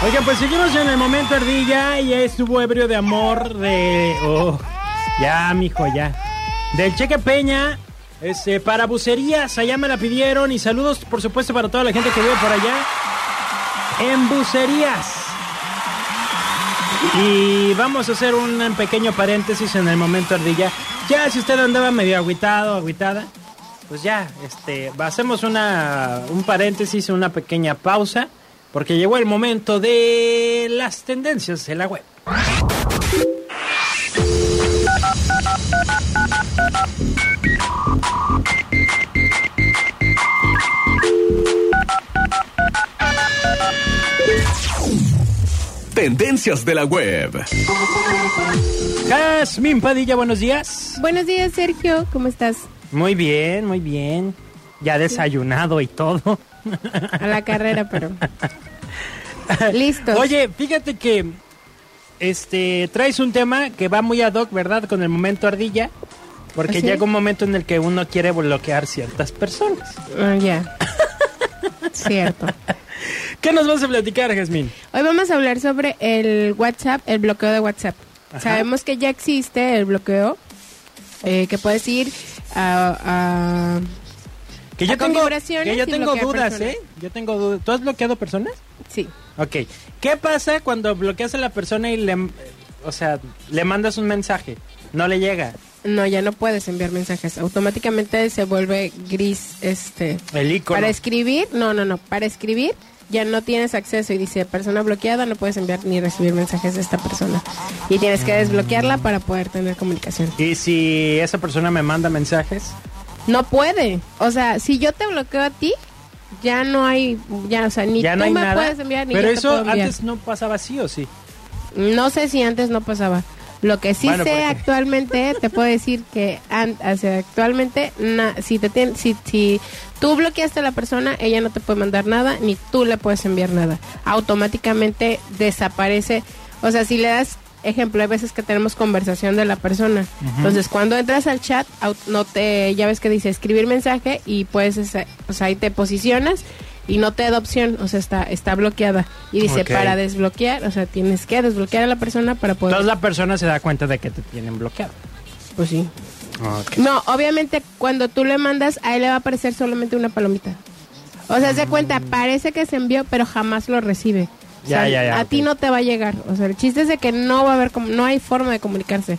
Sergio pues seguimos en el momento ardilla y estuvo ebrio de amor de... Oh, ya, mijo, ya. Del Cheque Peña, este, para bucerías, allá me la pidieron y saludos, por supuesto, para toda la gente que vive por allá. En bucerías. Y vamos a hacer un pequeño paréntesis en el momento ardilla. Ya, si usted andaba medio agüitado, agüitada, pues ya, este, hacemos una, un paréntesis, una pequeña pausa, porque llegó el momento de las tendencias de la web. Tendencias de la web. Jasmine Padilla, buenos días. Buenos días, Sergio. ¿Cómo estás? Muy bien, muy bien. Ya desayunado y todo. A la carrera, pero. Listo. Oye, fíjate que este traes un tema que va muy ad hoc, ¿verdad? Con el momento ardilla. Porque ¿Así? llega un momento en el que uno quiere bloquear ciertas personas. Ah, ya. Cierto. ¿Qué nos vas a platicar, Jasmine? Hoy vamos a hablar sobre el WhatsApp, el bloqueo de WhatsApp. Ajá. Sabemos que ya existe el bloqueo, eh, que puedes ir a... a- Que yo A tengo, que yo tengo dudas, personas. ¿eh? Yo tengo dudas. ¿Tú has bloqueado personas? sí. Ok. ¿Qué pasa cuando bloqueas a la persona y le, o sea, le mandas un mensaje? No le llega No, ya no puedes enviar mensajes. Automáticamente se vuelve gris este... el icono. Para escribir, no, no, no. Para escribir ya no tienes acceso y dice persona bloqueada, no puedes enviar ni recibir mensajes de esta persona. Y tienes que desbloquearla para poder tener comunicación. Y si esa persona me manda mensajes, No puede. O sea, si yo te bloqueo a ti, ya no hay, ya, o sea, ni ya tú no me nada. puedes enviar ni Pero yo te eso puedo enviar. antes no pasaba así o sí. No sé si antes no pasaba. Lo que sí Bueno, sé actualmente, te puedo decir que actualmente, na- si, te tien- si, si tú bloqueaste a la persona, ella no te puede mandar nada, ni tú le puedes enviar nada. Automáticamente desaparece. O sea, si le das, ejemplo, hay veces que tenemos conversación de la persona. Entonces, cuando entras al chat, no te, ya ves que dice escribir mensaje y o sea, ahí te posicionas y no te da opción, o sea, está, está bloqueada. Y dice, para desbloquear, o sea, tienes que desbloquear a la persona para poder... Entonces la persona se da cuenta de que te tienen bloqueado. Pues sí. No, obviamente cuando tú le mandas, a él le va a aparecer solamente una palomita. O sea, se cuenta, parece que se envió, pero jamás lo recibe. O Ya, sea, ya, ya, a ti no te va a llegar. O sea, el chiste es de que no va a haber, como- no hay forma de comunicarse.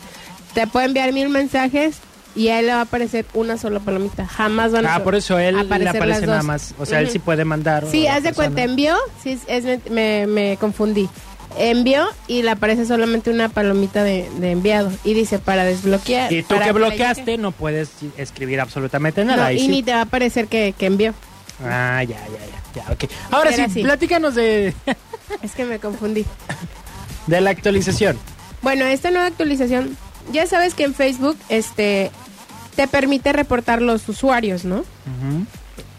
Te puede enviar mil mensajes y a él le va a aparecer una sola palomita. Jamás van a Ah, por eso él le aparecer aparece las nada dos. más. O sea, él Ujú. sí puede mandar. Sí, a la haz de cuenta, persona. envió, sí, es, me, me confundí. Envió y le aparece solamente una palomita de, de enviado. Y dice para desbloquear. Y tú para que bloqueaste no puedes escribir absolutamente No, nada. ahí y sí. ni te va a aparecer que, que envió. Ah, ya, ya, ya, ya, ok. Ahora sí, Era así. platícanos de, Es que me confundí. de la actualización. Bueno, esta nueva actualización, ya sabes que en Facebook este te permite reportar los usuarios, ¿no?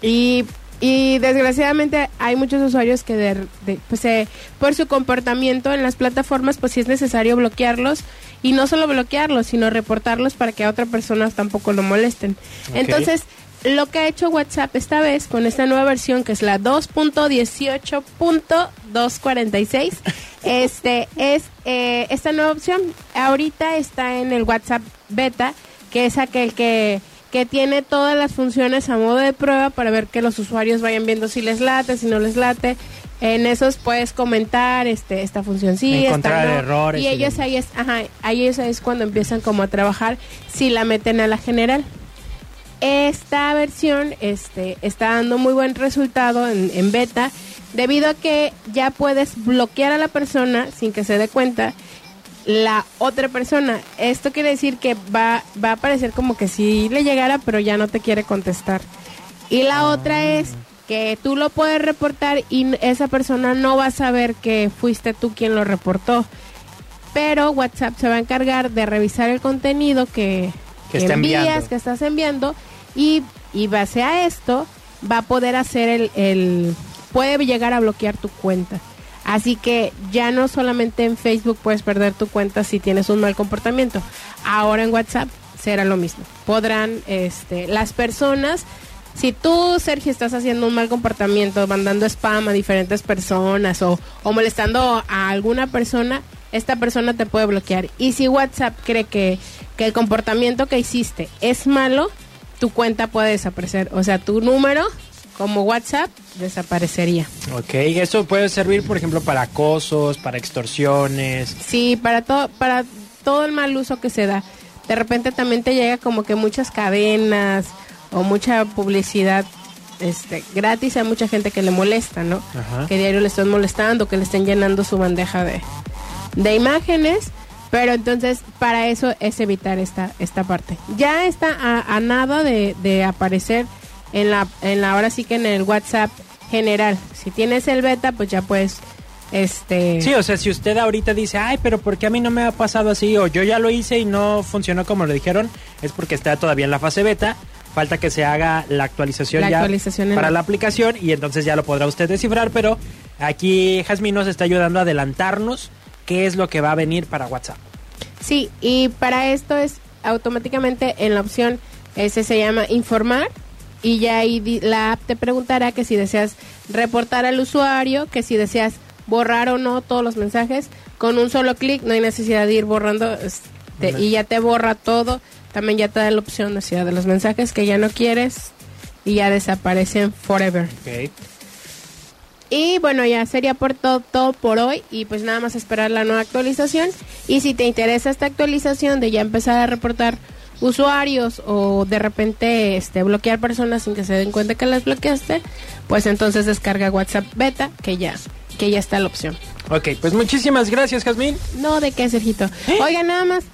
Y, y desgraciadamente hay muchos usuarios que de- de- pues, eh, por su comportamiento en las plataformas, pues sí es necesario bloquearlos y no solo bloquearlos, sino reportarlos para que a otra persona tampoco lo molesten. Entonces, lo que ha hecho WhatsApp esta vez con esta nueva versión que es la 2.18.246 este es eh, esta nueva opción ahorita está en el WhatsApp beta que es aquel que que tiene todas las funciones a modo de prueba para ver que los usuarios vayan viendo si les late, si no les late. En esos puedes comentar este esta función sí, Encontrar esta no. errores Y y ellos demás. ahí es, ajá, ahí es, es cuando empiezan como a trabajar si la meten a la general. Esta versión este, está dando muy buen resultado en, en beta debido a que ya puedes bloquear a la persona sin que se dé cuenta la otra persona. Esto quiere decir que va, va a parecer como que si le llegara pero ya no te quiere contestar. Y la otra es que tú lo puedes reportar y esa persona no va a saber que fuiste tú quien lo reportó. Pero WhatsApp se va a encargar de revisar el contenido que, Que que está envías, enviando. que estás enviando y, y base a esto va a poder hacer el, el... puede llegar a bloquear tu cuenta. Así que ya no solamente en Facebook puedes perder tu cuenta si tienes un mal comportamiento. Ahora en WhatsApp será lo mismo. Podrán, este, las personas, si tú, Sergio, estás haciendo un mal comportamiento, mandando spam a diferentes personas o, o molestando a alguna persona, esta persona te puede bloquear. Y si WhatsApp cree que, que el comportamiento que hiciste es malo, tu cuenta puede desaparecer. O sea, tu número como WhatsApp desaparecería. Ok, eso puede servir, por ejemplo, para acosos, para extorsiones. Sí, para todo, para todo el mal uso que se da. De repente también te llega como que muchas cadenas o mucha publicidad este, gratis a mucha gente que le molesta, ¿no? Ajá. Que diario le están molestando, que le estén llenando su bandeja de, de imágenes. Pero entonces, para eso es evitar esta, esta parte. Ya está a, a nada de, de aparecer en la, en la, ahora sí que en el WhatsApp general. Si tienes el beta, pues ya puedes, este... Sí, o sea, si usted ahorita dice, ay, pero ¿por qué a mí no me ha pasado así? O yo ya lo hice y no funcionó como lo dijeron, es porque está todavía en la fase beta. Falta que se haga la actualización La ya actualización para la- la aplicación y entonces ya lo podrá usted descifrar. Pero aquí Jazmín nos está ayudando a adelantarnos qué es lo que va a venir para WhatsApp. Sí, y para esto es automáticamente en la opción, ese se llama informar, y ya ahí la app te preguntará que si deseas reportar al usuario, que si deseas borrar o no todos los mensajes, con un solo clic no hay necesidad de ir borrando este, y ya te borra todo, también ya te da la opción o sea, de los mensajes que ya no quieres y ya desaparecen forever. Y bueno, ya sería por todo, todo por hoy y pues nada más esperar la nueva actualización. Y si te interesa esta actualización de ya empezar a reportar usuarios o de repente este bloquear personas sin que se den cuenta que las bloqueaste, pues entonces descarga WhatsApp Beta que ya que ya está la opción. Ok, pues muchísimas gracias, Jazmín. No de qué, Sergito. Oiga, nada más.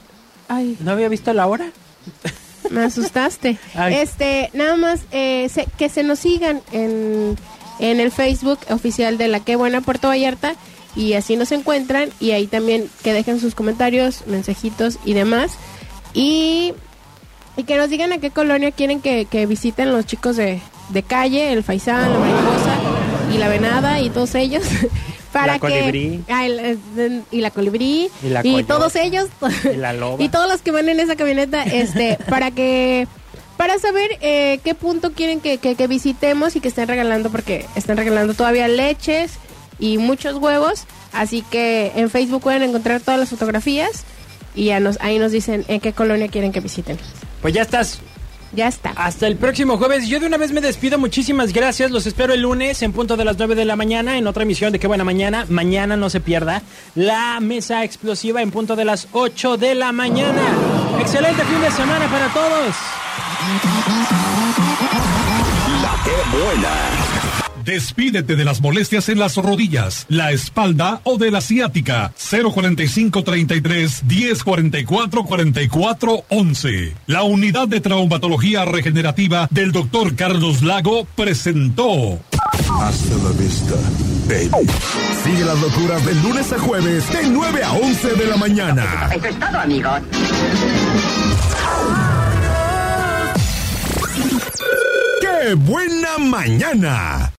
Ay, ¿No había visto la hora? me asustaste. Ay. Este, nada más eh, se- que se nos sigan en, en el Facebook oficial de la Qué Buena Puerto Vallarta y así nos encuentran y ahí también que dejen sus comentarios, mensajitos y demás. Y, y que nos digan a qué colonia quieren que, que visiten los chicos de, de calle, el Faisán, la Mariposa y la Venada y todos ellos. Para La que, Colibrí. Ah, el- el- y la colibrí Y la y coyote. todos ellos Y la loba. y todos los que van en esa camioneta este para que para saber eh, qué punto quieren que, que- que visitemos y que estén regalando porque están regalando todavía leches y muchos huevos así que en Facebook pueden encontrar todas las fotografías y ya nos ahí nos dicen en qué colonia quieren que visiten Pues ya estás. ya está Hasta el próximo jueves. Yo de una vez me despido. Muchísimas gracias. Los espero el lunes en punto de las 9 de la mañana en otra emisión de Qué Buena Mañana. Mañana no se pierda la mesa explosiva en punto de las 8 de la mañana. Excelente fin de semana para todos. La que buena. Despídete de las molestias en las rodillas, la espalda o de la ciática. 045 33 1044 44 11. La unidad de traumatología regenerativa del doctor Carlos Lago presentó. Hasta la vista, baby. Sigue las locuras de lunes a jueves, de 9 a 11 de la mañana. Eso es todo, amigos. ¡Qué buena mañana!